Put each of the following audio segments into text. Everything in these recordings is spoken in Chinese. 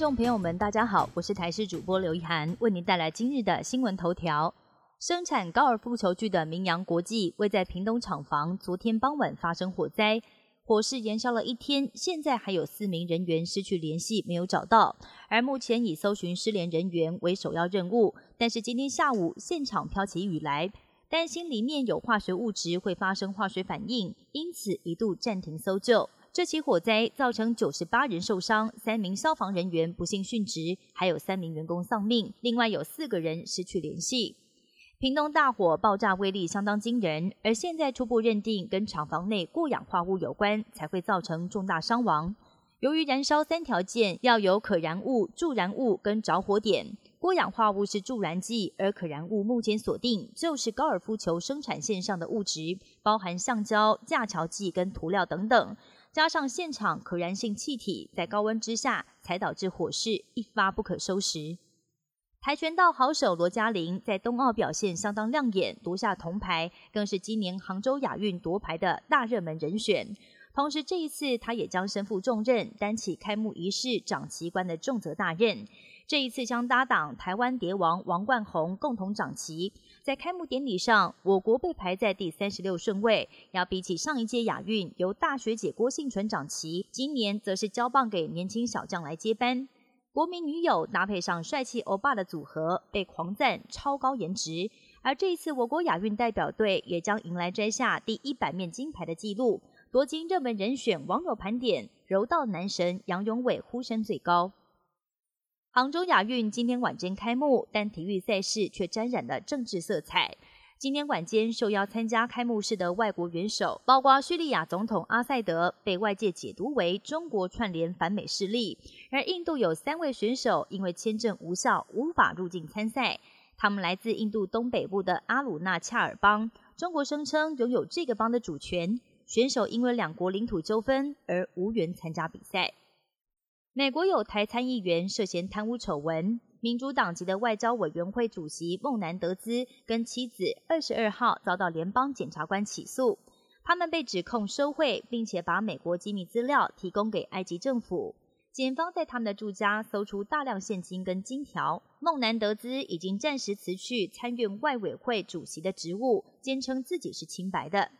众朋友们，大家好，我是台视主播刘一涵，为您带来今日的新闻头条。生产高尔夫球具的明阳国际，位在屏东厂房，昨天傍晚发生火灾，火势延烧了一天，现在还有四名人员失去联系，没有找到。而目前以搜寻失联人员为首要任务，但是今天下午现场飘起雨来，担心里面有化学物质会发生化学反应，因此一度暂停搜救。这起火灾造成九十八人受伤，三名消防人员不幸殉职，还有三名员工丧命，另外有四个人失去联系。屏东大火爆炸威力相当惊人，而现在初步认定跟厂房内过氧化物有关，才会造成重大伤亡。由于燃烧三条件要有可燃物、助燃物跟着火点，过氧化物是助燃剂，而可燃物目前锁定就是高尔夫球生产线上的物质，包含橡胶、架桥剂跟涂料等等。加上现场可燃性气体在高温之下，才导致火势一发不可收拾。跆拳道好手罗嘉玲在冬奥表现相当亮眼，夺下铜牌，更是今年杭州亚运夺牌的大热门人选。同时，这一次他也将身负重任，担起开幕仪式掌旗官的重责大任。这一次将搭档台湾蝶王王冠宏共同掌旗。在开幕典礼上，我国被排在第三十六顺位，要比起上一届亚运由大学姐郭幸存掌旗，今年则是交棒给年轻小将来接班。国民女友搭配上帅气欧巴的组合，被狂赞超高颜值。而这一次，我国亚运代表队也将迎来摘下第一百面金牌的纪录。夺金热门人选网友盘点，柔道男神杨永伟呼声最高。杭州亚运今天晚间开幕，但体育赛事却沾染了政治色彩。今天晚间受邀参加开幕式的外国元首，包括叙利亚总统阿塞德，被外界解读为中国串联反美势力。而印度有三位选手因为签证无效，无法入境参赛。他们来自印度东北部的阿鲁纳恰尔邦，中国声称拥有这个邦的主权。选手因为两国领土纠纷而无缘参加比赛。美国有台参议员涉嫌贪污丑闻，民主党籍的外交委员会主席孟南德兹跟妻子二十二号遭到联邦检察官起诉，他们被指控收贿，并且把美国机密资料提供给埃及政府。检方在他们的住家搜出大量现金跟金条。孟南德兹已经暂时辞去参院外委会主席的职务，坚称自己是清白的。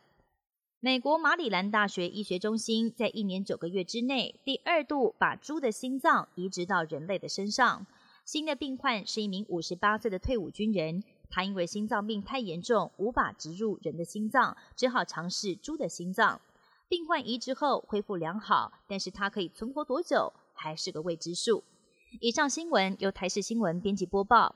美国马里兰大学医学中心在一年九个月之内，第二度把猪的心脏移植到人类的身上。新的病患是一名五十八岁的退伍军人，他因为心脏病太严重，无法植入人的心脏，只好尝试猪的心脏。病患移植后恢复良好，但是他可以存活多久还是个未知数。以上新闻由台视新闻编辑播报，